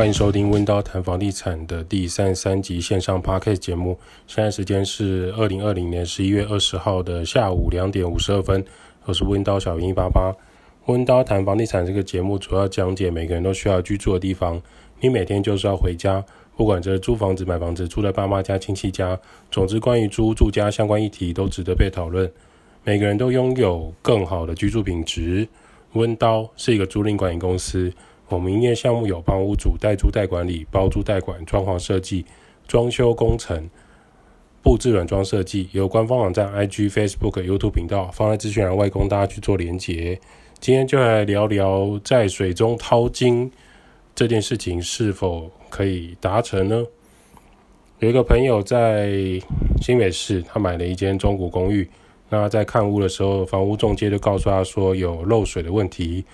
欢迎收听温刀谈房地产的第三十三集线上 Podcast 节目。现在时间是二零二零年十一月二十号的下午两点五十二分。我是温刀小林一八八。温刀谈房地产这个节目主要讲解每个人都需要居住的地方。你每天就是要回家，不管这是租房子、买房子、住在爸妈家、亲戚家，总之关于租住家相关议题都值得被讨论。每个人都拥有更好的居住品质。温刀是一个租赁管理公司。我们营业项目有帮屋主代租代管理、包租代管、装潢设计、装修工程、布置软装设计，有官方网站、IG、Facebook、YouTube 频道，放在资讯栏外供大家去做连结。今天就来聊聊在水中淘金这件事情是否可以达成呢？有一个朋友在新北市，他买了一间中古公寓，那在看屋的时候，房屋中介就告诉他说有漏水的问题。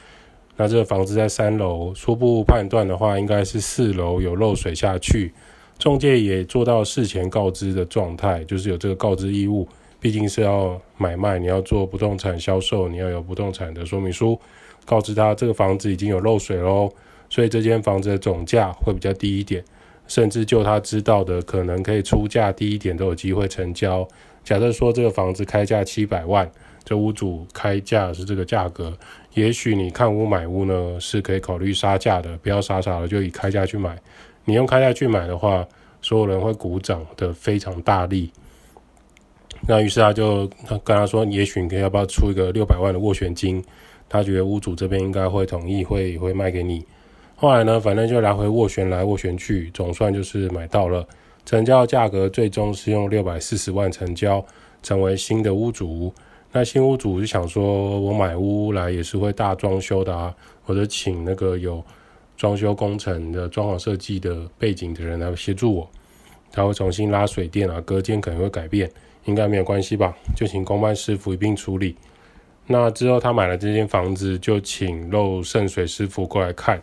那这个房子在三楼，初步判断的话，应该是四楼有漏水下去。中介也做到事前告知的状态，就是有这个告知义务。毕竟是要买卖，你要做不动产销售，你要有不动产的说明书，告知他这个房子已经有漏水喽。所以这间房子的总价会比较低一点，甚至就他知道的，可能可以出价低一点都有机会成交。假设说这个房子开价七百万。这屋主开价是这个价格，也许你看屋买屋呢是可以考虑杀价的，不要傻傻的就以开价去买。你用开价去买的话，所有人会鼓掌的非常大力。那于是他就跟他说，也许你可以要不要出一个六百万的斡旋金？他觉得屋主这边应该会同意，会会卖给你。后来呢，反正就来回斡旋来斡旋去，总算就是买到了。成交价格最终是用六百四十万成交，成为新的屋主。那新屋主就想说，我买屋来也是会大装修的啊，或者请那个有装修工程的装潢设计的背景的人来协助我，他会重新拉水电啊，隔间可能会改变，应该没有关系吧？就请工班师傅一并处理。那之后他买了这间房子，就请漏渗水师傅过来看。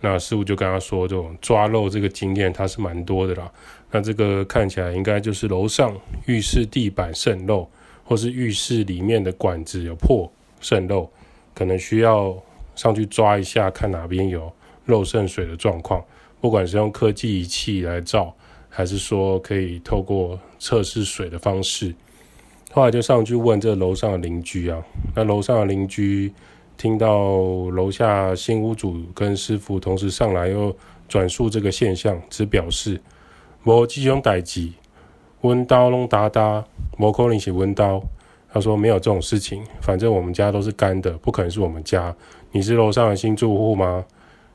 那师傅就跟他说，这种抓漏这个经验他是蛮多的啦。那这个看起来应该就是楼上浴室地板渗漏。或是浴室里面的管子有破渗漏，可能需要上去抓一下，看哪边有漏渗水的状况。不管是用科技仪器来照，还是说可以透过测试水的方式，后来就上去问这楼上的邻居啊。那楼上的邻居听到楼下新屋主跟师傅同时上来，又转述这个现象，只表示无这种代志。温叨拢打打，摩扣林起温刀。他说没有这种事情，反正我们家都是干的，不可能是我们家。你是楼上的新住户吗？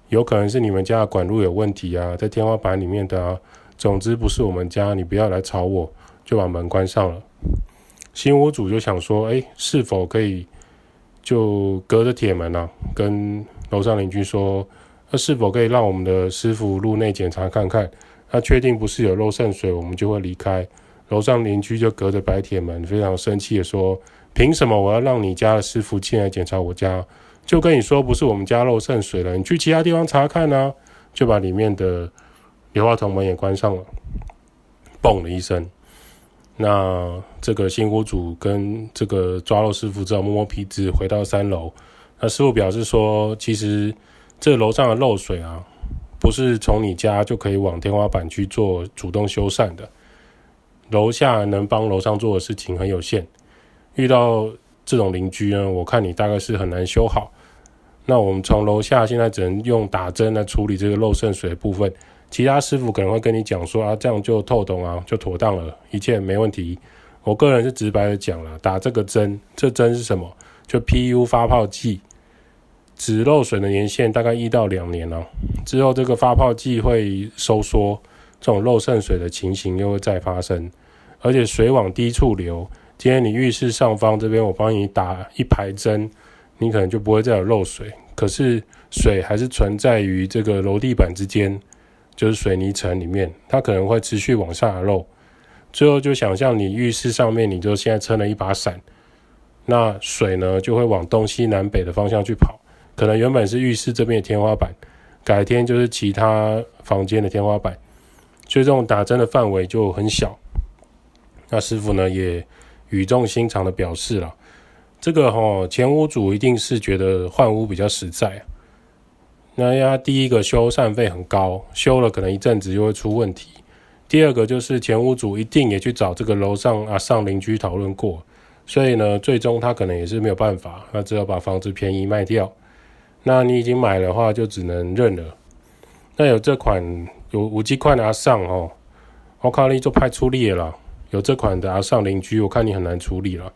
有可能是你们家的管路有问题啊，在天花板里面的啊。总之不是我们家，你不要来吵我，就把门关上了。新屋主就想说，哎，是否可以就隔着铁门啊，跟楼上邻居说，那是否可以让我们的师傅入内检查看看？他确定不是有漏渗水，我们就会离开。楼上邻居就隔着白铁门，非常生气的说：“凭什么我要让你家的师傅进来检查我家？就跟你说不是我们家漏渗水了，你去其他地方查看啊！”就把里面的硫化铜门也关上了。嘣的一声，那这个新屋主跟这个抓漏师傅只好摸摸鼻子回到三楼。那师傅表示说：“其实这楼上的漏水啊。”不是从你家就可以往天花板去做主动修缮的，楼下能帮楼上做的事情很有限。遇到这种邻居呢，我看你大概是很难修好。那我们从楼下现在只能用打针来处理这个漏渗水的部分，其他师傅可能会跟你讲说啊，这样就透懂啊，就妥当了，一切没问题。我个人是直白的讲了，打这个针，这针是什么？就 PU 发泡剂。止漏水的年限大概一到两年哦，之后这个发泡剂会收缩，这种漏渗水的情形又会再发生，而且水往低处流。今天你浴室上方这边我帮你打一排针，你可能就不会再有漏水，可是水还是存在于这个楼地板之间，就是水泥层里面，它可能会持续往下漏。最后就想象你浴室上面，你就现在撑了一把伞，那水呢就会往东西南北的方向去跑。可能原本是浴室这边的天花板，改天就是其他房间的天花板，所以这种打针的范围就很小。那师傅呢也语重心长的表示了，这个哈、哦、前屋主一定是觉得换屋比较实在啊，那它第一个修缮费很高，修了可能一阵子就会出问题。第二个就是前屋主一定也去找这个楼上啊上邻居讨论过，所以呢，最终他可能也是没有办法，那只有把房子便宜卖掉。那你已经买的话，就只能认了。那有这款有五 G 款的阿上哦，我看你就派出力了。有这款的阿上邻居，我看你很难处理了。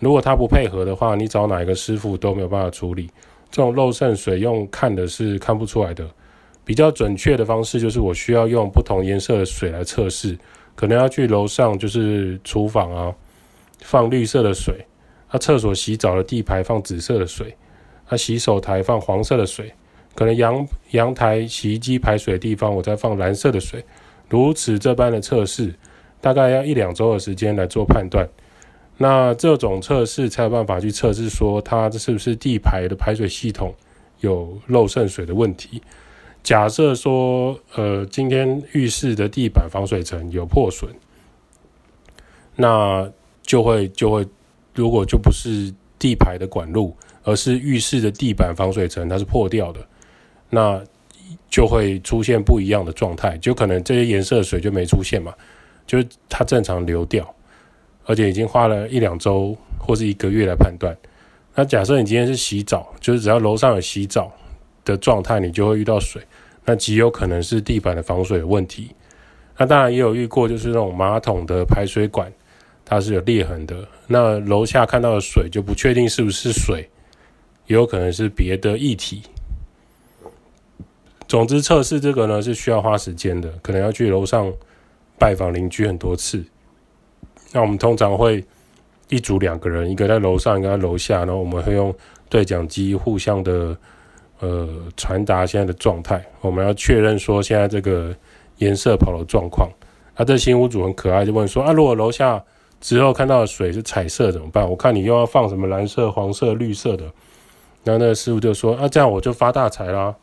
如果他不配合的话，你找哪一个师傅都没有办法处理。这种漏渗水用看的是看不出来的。比较准确的方式就是我需要用不同颜色的水来测试，可能要去楼上就是厨房啊，放绿色的水；他厕所洗澡的地排放紫色的水；他洗手台放黄色的水；可能阳阳台洗衣机排水的地方我再放蓝色的水。如此这般的测试，大概要一两周的时间来做判断。那这种测试才有办法去测试说它这是不是地排的排水系统有漏渗水的问题。假设说，呃，今天浴室的地板防水层有破损，那就会就会，如果就不是地排的管路，而是浴室的地板防水层它是破掉的，那就会出现不一样的状态，就可能这些颜色的水就没出现嘛，就是它正常流掉，而且已经花了一两周或是一个月来判断。那假设你今天是洗澡，就是只要楼上有洗澡的状态，你就会遇到水。那极有可能是地板的防水的问题。那当然也有遇过，就是那种马桶的排水管它是有裂痕的。那楼下看到的水就不确定是不是水，也有可能是别的液体。总之测试这个呢是需要花时间的，可能要去楼上拜访邻居很多次。那我们通常会一组两个人，一个在楼上，一个在楼下，然后我们会用对讲机互相的。呃，传达现在的状态，我们要确认说现在这个颜色跑的状况。啊，这新屋主很可爱，就问说啊，如果楼下之后看到的水是彩色怎么办？我看你又要放什么蓝色、黄色、绿色的。然后那个师傅就说啊，这样我就发大财啦，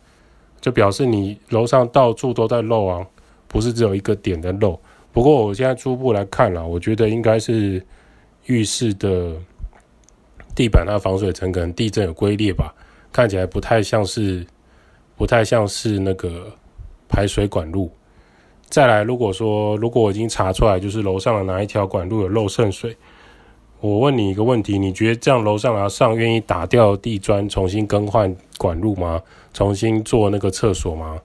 就表示你楼上到处都在漏啊，不是只有一个点在漏。不过我现在初步来看啦，我觉得应该是浴室的地板它防水层可能地震有龟裂吧。看起来不太像是，不太像是那个排水管路。再来，如果说如果我已经查出来，就是楼上的哪一条管路有漏渗水，我问你一个问题：你觉得这样楼上阿上愿意打掉地砖，重新更换管路吗？重新做那个厕所吗？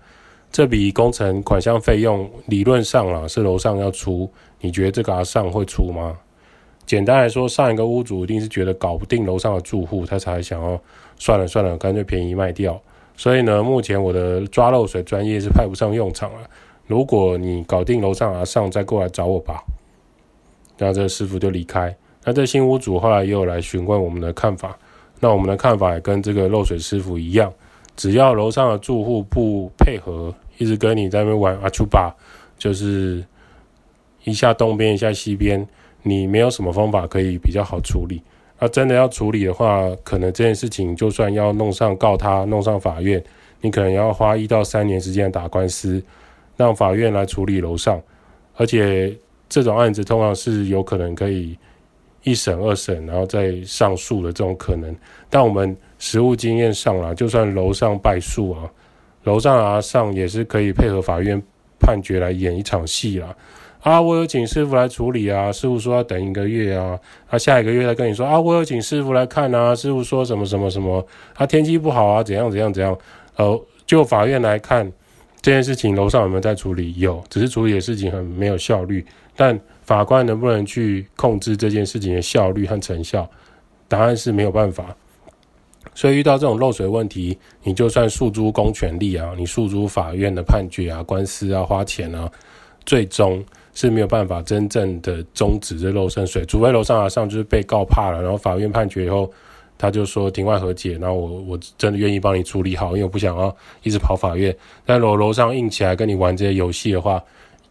这笔工程款项费用理论上啊是楼上要出，你觉得这个阿上会出吗？简单来说，上一个屋主一定是觉得搞不定楼上的住户，他才想要算了算了，干脆便宜卖掉。所以呢，目前我的抓漏水专业是派不上用场了。如果你搞定楼上阿上，再过来找我吧。然后这个师傅就离开。那这新屋主后来也有来询问我们的看法。那我们的看法也跟这个漏水师傅一样，只要楼上的住户不配合，一直跟你在那边玩阿丘巴，就是一下东边一下西边。你没有什么方法可以比较好处理，那真的要处理的话，可能这件事情就算要弄上告他，弄上法院，你可能要花一到三年时间打官司，让法院来处理楼上，而且这种案子通常是有可能可以一审、二审，然后再上诉的这种可能。但我们实务经验上啊，就算楼上败诉啊，楼上啊上也是可以配合法院判决来演一场戏啦。啊，我有请师傅来处理啊，师傅说要等一个月啊，他、啊、下一个月再跟你说啊，我有请师傅来看啊，师傅说什么什么什么，啊天气不好啊，怎样怎样怎样，呃，就法院来看这件事情，楼上有没有在处理？有，只是处理的事情很没有效率，但法官能不能去控制这件事情的效率和成效？答案是没有办法。所以遇到这种漏水问题，你就算诉诸公权力啊，你诉诸法院的判决啊，官司啊，花钱啊，最终。是没有办法真正的终止这漏渗水，除非楼上啊上就是被告怕了，然后法院判决以后，他就说庭外和解，然后我我真的愿意帮你处理好，因为我不想要一直跑法院。但如果楼上硬起来跟你玩这些游戏的话，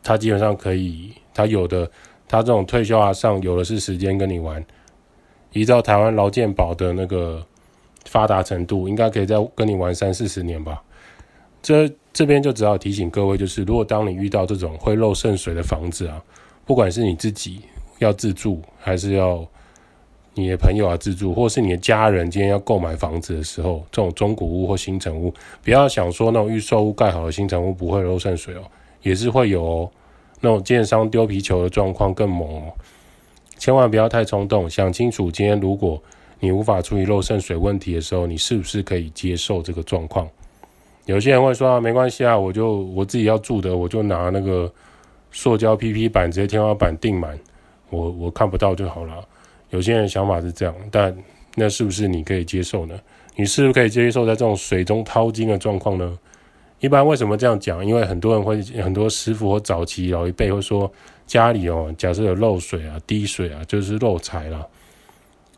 他基本上可以，他有的他这种退休啊上有的是时间跟你玩。依照台湾劳健保的那个发达程度，应该可以再跟你玩三四十年吧。这这边就只好提醒各位，就是如果当你遇到这种会漏渗水的房子啊，不管是你自己要自住，还是要你的朋友啊自住，或是你的家人今天要购买房子的时候，这种中古屋或新成屋，不要想说那种预售屋盖好的新成屋不会漏渗水哦，也是会有。那种建商丢皮球的状况更猛哦，千万不要太冲动，想清楚今天如果你无法处理漏渗水问题的时候，你是不是可以接受这个状况？有些人会说啊，没关系啊，我就我自己要住的，我就拿那个塑胶 PP 板直接天花板钉满，我我看不到就好了。有些人想法是这样，但那是不是你可以接受呢？你是不是可以接受在这种水中淘金的状况呢？一般为什么这样讲？因为很多人会，很多师傅或早期老一辈会说，家里哦，假设有漏水啊、滴水啊，就是漏财啦。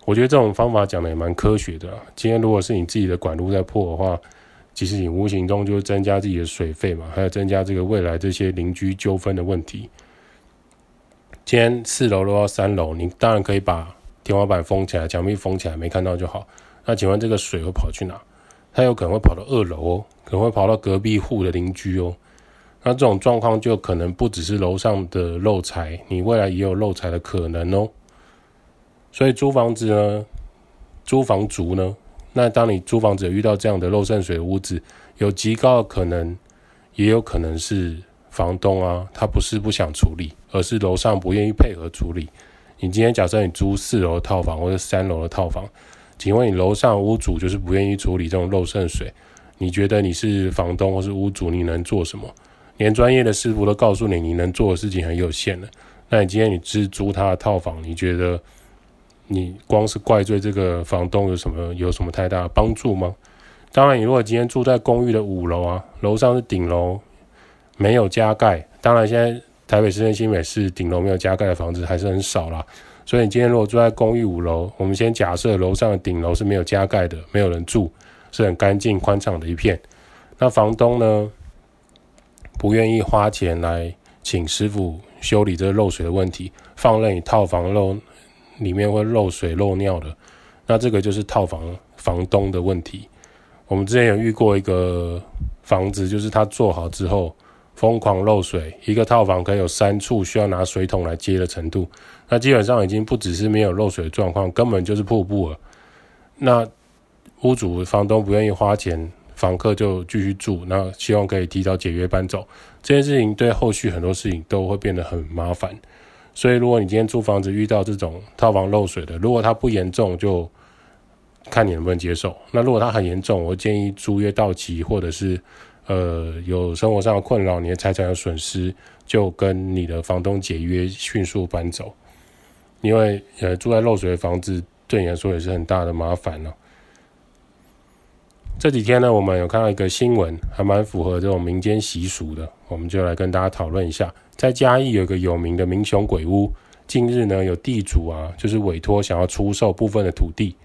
我觉得这种方法讲的也蛮科学的。今天如果是你自己的管路在破的话，其实你无形中就会增加自己的水费嘛，还有增加这个未来这些邻居纠纷的问题。今天四楼漏到三楼，你当然可以把天花板封起来，墙壁封起来，没看到就好。那请问这个水会跑去哪？它有可能会跑到二楼哦，可能会跑到隔壁户的邻居哦。那这种状况就可能不只是楼上的漏财，你未来也有漏财的可能哦。所以租房子呢，租房族呢，那当你租房子遇到这样的漏渗水屋子，有极高的可能，也有可能是房东啊，他不是不想处理。而是楼上不愿意配合处理。你今天假设你租四楼的套房或者三楼的套房，请问你楼上屋主就是不愿意处理这种漏渗水，你觉得你是房东或是屋主，你能做什么？连专业的师傅都告诉你，你能做的事情很有限了。那你今天你只租他的套房，你觉得你光是怪罪这个房东有什么有什么太大的帮助吗？当然，你如果今天住在公寓的五楼啊，楼上是顶楼，没有加盖，当然现在。台北市跟新北市顶楼没有加盖的房子还是很少啦，所以你今天如果住在公寓五楼，我们先假设楼上的顶楼是没有加盖的，没有人住，是很干净宽敞的一片。那房东呢，不愿意花钱来请师傅修理这个漏水的问题，放任你套房漏里面会漏水漏尿的，那这个就是套房房东的问题。我们之前有遇过一个房子，就是他做好之后。疯狂漏水，一个套房可以有三处需要拿水桶来接的程度，那基本上已经不只是没有漏水的状况，根本就是瀑布了。那屋主、房东不愿意花钱，房客就继续住，那希望可以提早解约搬走。这件事情对后续很多事情都会变得很麻烦。所以，如果你今天租房子遇到这种套房漏水的，如果它不严重，就看你能不能接受。那如果它很严重，我建议租约到期或者是。呃，有生活上的困扰，你的财产有损失，就跟你的房东解约，迅速搬走。因为呃，住在漏水的房子对你来说也是很大的麻烦了。这几天呢，我们有看到一个新闻，还蛮符合这种民间习俗的，我们就来跟大家讨论一下。在嘉义有一个有名的民雄鬼屋，近日呢，有地主啊，就是委托想要出售部分的土地，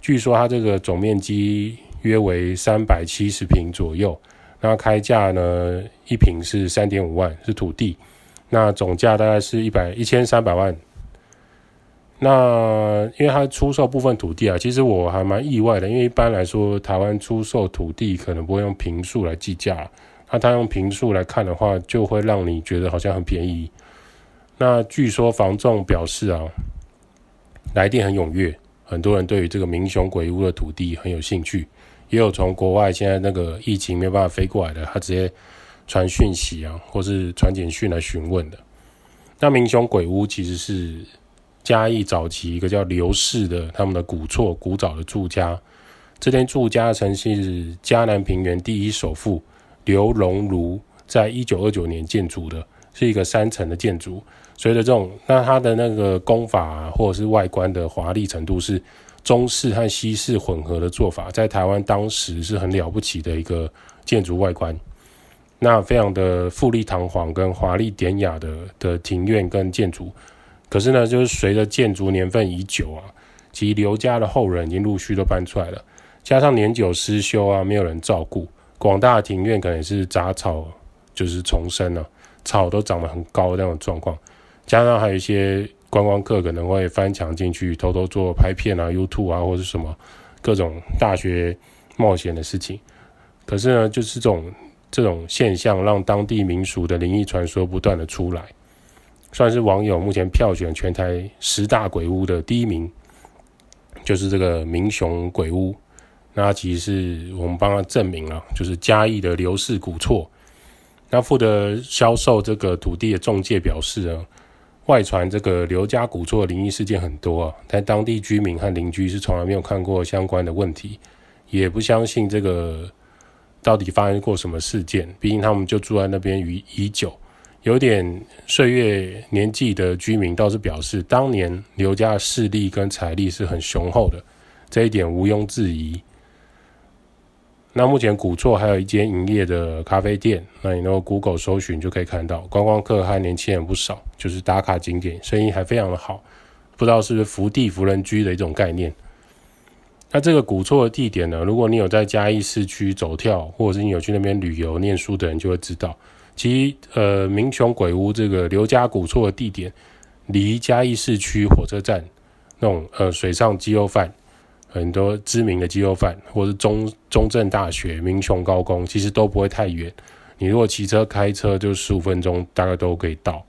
据说它这个总面积约为三百七十平左右。那开价呢？一坪是三点五万，是土地。那总价大概是一百一千三百万。那因为它出售部分土地啊，其实我还蛮意外的，因为一般来说，台湾出售土地可能不会用坪数来计价。那他用坪数来看的话，就会让你觉得好像很便宜。那据说房仲表示啊，来电很踊跃，很多人对于这个民雄鬼屋的土地很有兴趣。也有从国外现在那个疫情没有办法飞过来的，他直接传讯息啊，或是传简讯来询问的。那民雄鬼屋其实是嘉义早期一个叫刘氏的他们的古厝古早的住家。这间住家曾是嘉南平原第一首富刘荣儒在一九二九年建筑的，是一个三层的建筑。随着这种，那它的那个工法，或者是外观的华丽程度是。中式和西式混合的做法，在台湾当时是很了不起的一个建筑外观，那非常的富丽堂皇跟华丽典雅的的庭院跟建筑。可是呢，就是随着建筑年份已久啊，其刘家的后人已经陆续都搬出来了，加上年久失修啊，没有人照顾，广大的庭院可能是杂草就是丛生了，草都长得很高的那种状况，加上还有一些。观光客可能会翻墙进去，偷偷做拍片啊、YouTube 啊，或者什么各种大学冒险的事情。可是呢，就是这种这种现象，让当地民俗的灵异传说不断的出来，算是网友目前票选全台十大鬼屋的第一名。就是这个明雄鬼屋。那其实是我们帮他证明了，就是嘉义的刘氏古厝。那负责销售这个土地的中介表示呢，外传这个刘家古厝的灵异事件很多啊，但当地居民和邻居是从来没有看过相关的问题，也不相信这个到底发生过什么事件。毕竟他们就住在那边已已久，有点岁月年纪的居民倒是表示，当年刘家的势力跟财力是很雄厚的，这一点毋庸置疑。那目前古厝还有一间营业的咖啡店，那你用 Google 搜寻就可以看到，观光客和年轻人不少，就是打卡景点，生意还非常的好，不知道是不是福地福人居的一种概念。那这个古厝的地点呢，如果你有在嘉义市区走跳，或者是你有去那边旅游念书的人就会知道，其呃民雄鬼屋这个刘家古厝的地点，离嘉义市区火车站那种呃水上鸡肉饭。很多知名的鸡肉饭，或是中中正大学、民雄高工，其实都不会太远。你如果骑车、开车，就十五分钟，大概都可以到。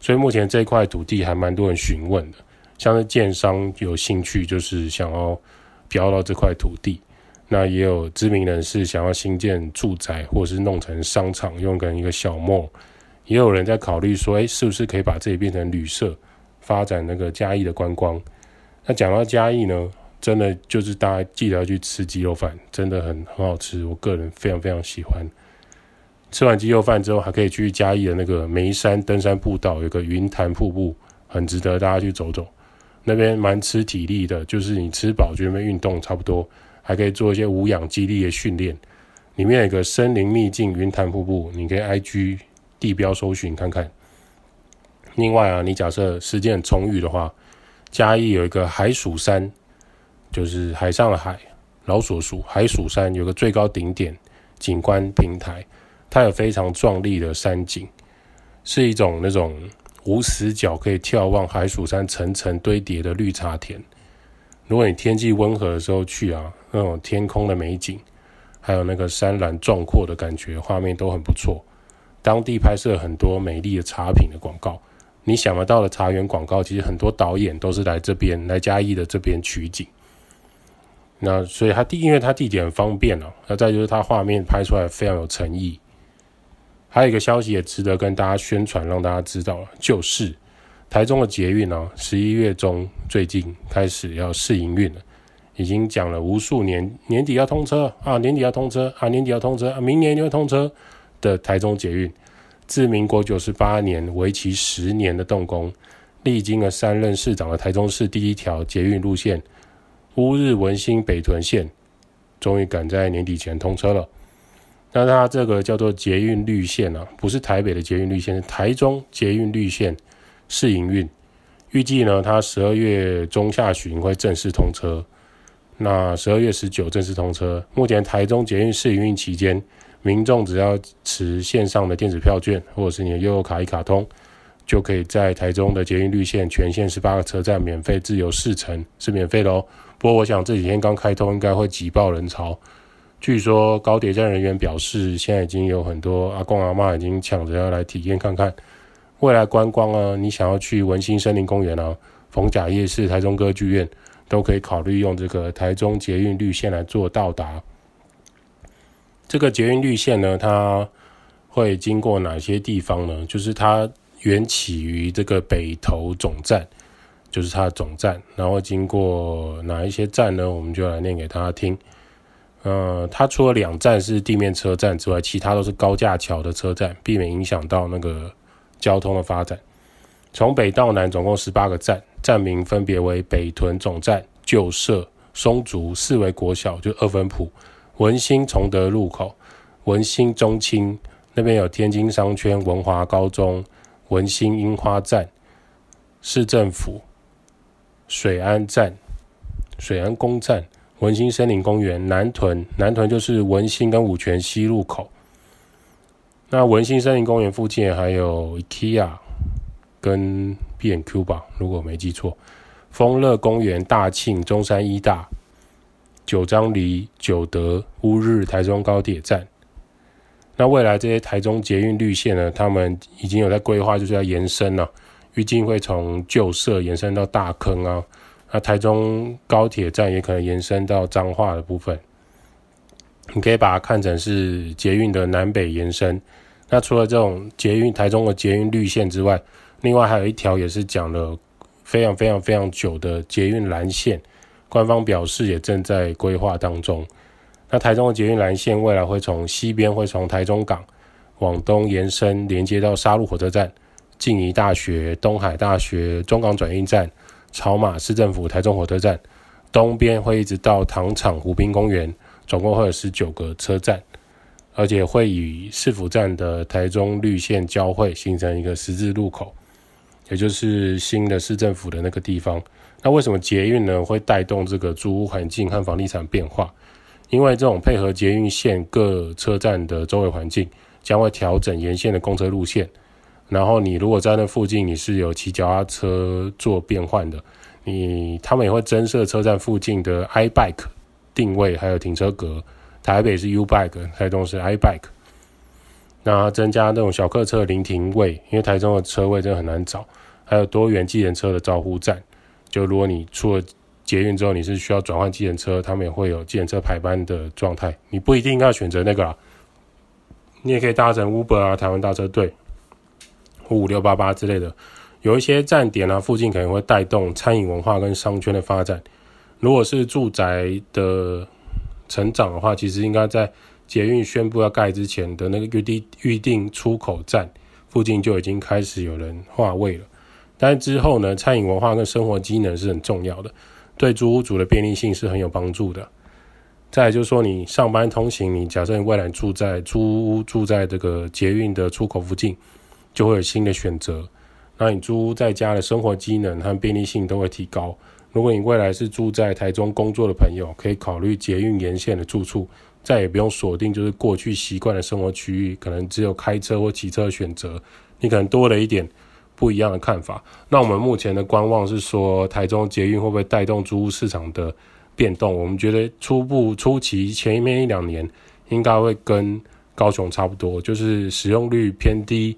所以目前这块土地还蛮多人询问的，像是建商有兴趣，就是想要标到这块土地。那也有知名人士想要新建住宅，或是弄成商场，用成一个小梦。也有人在考虑说，哎，是不是可以把这里变成旅社，发展那个嘉义的观光？那讲到嘉义呢？真的就是大家记得要去吃鸡肉饭，真的很很好吃，我个人非常非常喜欢。吃完鸡肉饭之后，还可以去嘉义的那个梅山登山步道，有个云潭瀑布，很值得大家去走走。那边蛮吃体力的，就是你吃饱就那边运动差不多，还可以做一些无氧肌力的训练。里面有个森林秘境云潭瀑布，你可以 IG 地标搜寻看看。另外啊，你假设时间很充裕的话，嘉义有一个海曙山。就是海上的海，老鼠鼠，海曙山有个最高顶点景观平台，它有非常壮丽的山景，是一种那种无死角可以眺望海曙山层层堆叠的绿茶田。如果你天气温和的时候去啊，那种天空的美景，还有那个山峦壮阔的感觉，画面都很不错。当地拍摄很多美丽的茶品的广告，你想得到的茶园广告，其实很多导演都是来这边来嘉义的这边取景。那所以它地，因为它地点很方便哦。那再就是它画面拍出来非常有诚意。还有一个消息也值得跟大家宣传，让大家知道了，就是台中的捷运哦，十一月中最近开始要试营运了，已经讲了无数年，年底要通车啊，年底要通车啊，年底要通车，明年就会通车的台中捷运，自民国九十八年为期十年的动工，历经了三任市长的台中市第一条捷运路线。乌日文心北屯线终于赶在年底前通车了。那它这个叫做捷运绿线啊，不是台北的捷运绿线，是台中捷运绿线试营运。预计呢，它十二月中下旬会正式通车。那十二月十九正式通车。目前台中捷运试营运期间，民众只要持线上的电子票券，或者是你的悠游卡一卡通，就可以在台中的捷运绿线全线十八个车站免费自由试乘，是免费的哦。不过，我想这几天刚开通，应该会挤爆人潮。据说高铁站人员表示，现在已经有很多阿公阿妈已经抢着要来体验看看未来观光啊。你想要去文心森林公园啊、逢甲夜市、台中歌剧院，都可以考虑用这个台中捷运绿线来做到达。这个捷运绿线呢，它会经过哪些地方呢？就是它缘起于这个北投总站。就是它的总站，然后经过哪一些站呢？我们就来念给大家听。呃，它除了两站是地面车站之外，其他都是高架桥的车站，避免影响到那个交通的发展。从北到南总共十八个站，站名分别为北屯总站、旧社、松竹、四维国小就二分埔、文心崇德路口、文心中清那边有天津商圈、文华高中、文心樱花站、市政府。水安站、水安宫站、文心森林公园、南屯、南屯就是文心跟五权西路口。那文心森林公园附近还有 IKEA 跟 B&Q 吧，如果没记错。丰乐公园、大庆、中山医大、九张犁、九德、乌日、台中高铁站。那未来这些台中捷运绿线呢，他们已经有在规划，就是要延伸了。预计会从旧社延伸到大坑啊，那台中高铁站也可能延伸到彰化的部分。你可以把它看成是捷运的南北延伸。那除了这种捷运台中的捷运绿线之外，另外还有一条也是讲了非常非常非常久的捷运蓝线，官方表示也正在规划当中。那台中的捷运蓝线未来会从西边会从台中港往东延伸，连接到沙鹿火车站、静宜大学、东海大学、中港转运站、草马市政府、台中火车站。东边会一直到糖厂湖滨公园，总共会有十九个车站，而且会与市府站的台中绿线交汇，形成一个十字路口，也就是新的市政府的那个地方。那为什么捷运呢会带动这个租屋环境和房地产变化？因为这种配合捷运线各车站的周围环境，将会调整沿线的公车路线。然后你如果在那附近，你是有骑脚踏车做变换的，你他们也会增设车站附近的 iBike 定位，还有停车格。台北是 U Bike，台中是 iBike。那增加那种小客车临停位，因为台中的车位真的很难找。还有多元计程车的招呼站，就如果你出了。捷运之后，你是需要转换计程车，他们也会有计程车排班的状态。你不一定要选择那个啦，你也可以搭乘 Uber 啊、台湾大车队、五五六八八之类的。有一些站点啊，附近可能会带动餐饮文化跟商圈的发展。如果是住宅的成长的话，其实应该在捷运宣布要盖之前的那个预定预定出口站附近就已经开始有人划位了。但是之后呢，餐饮文化跟生活机能是很重要的。对租屋族的便利性是很有帮助的。再就是说，你上班通勤，你假设你未来住在租屋住在这个捷运的出口附近，就会有新的选择。那你租屋在家的生活机能和便利性都会提高。如果你未来是住在台中工作的朋友，可以考虑捷运沿线的住处，再也不用锁定就是过去习惯的生活区域，可能只有开车或骑车的选择，你可能多了一点。不一样的看法。那我们目前的观望是说，台中捷运会不会带动租屋市场的变动？我们觉得初步初期前面一两年应该会跟高雄差不多，就是使用率偏低。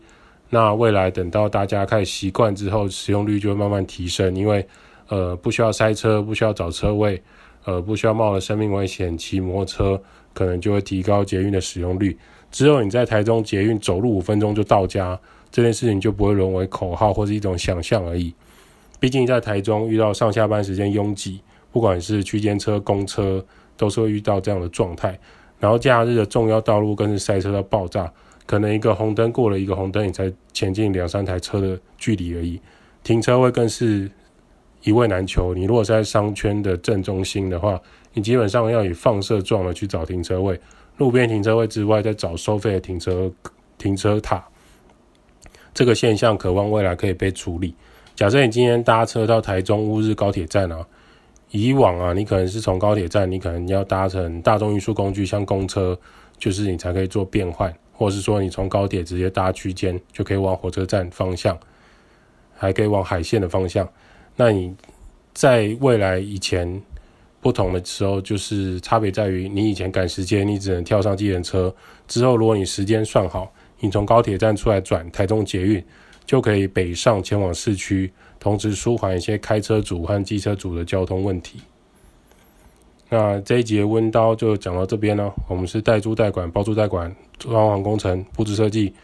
那未来等到大家开始习惯之后，使用率就会慢慢提升，因为呃不需要塞车，不需要找车位，呃不需要冒了生命危险骑摩托车，可能就会提高捷运的使用率。之后你在台中捷运走路五分钟就到家。这件事情就不会沦为口号或是一种想象而已。毕竟在台中遇到上下班时间拥挤，不管是区间车、公车，都是会遇到这样的状态。然后假日的重要道路更是塞车到爆炸，可能一个红灯过了一个红灯，你才前进两三台车的距离而已。停车位更是一位难求。你如果是在商圈的正中心的话，你基本上要以放射状的去找停车位，路边停车位之外，再找收费的停车停车塔。这个现象渴望未来可以被处理。假设你今天搭车到台中乌日高铁站啊，以往啊，你可能是从高铁站，你可能要搭乘大众运输工具，像公车，就是你才可以做变换，或是说你从高铁直接搭区间就可以往火车站方向，还可以往海线的方向。那你在未来以前不同的时候，就是差别在于你以前赶时间，你只能跳上计程车，之后如果你时间算好。你从高铁站出来转台中捷运，就可以北上前往市区，同时舒缓一些开车族和机车族的交通问题。那这一节温刀就讲到这边了。我们是代租代管、包租代管、装潢工程、布置设计，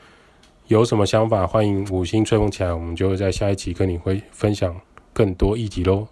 有什么想法欢迎五星吹捧起来，我们就会在下一期跟你会分享更多议题喽。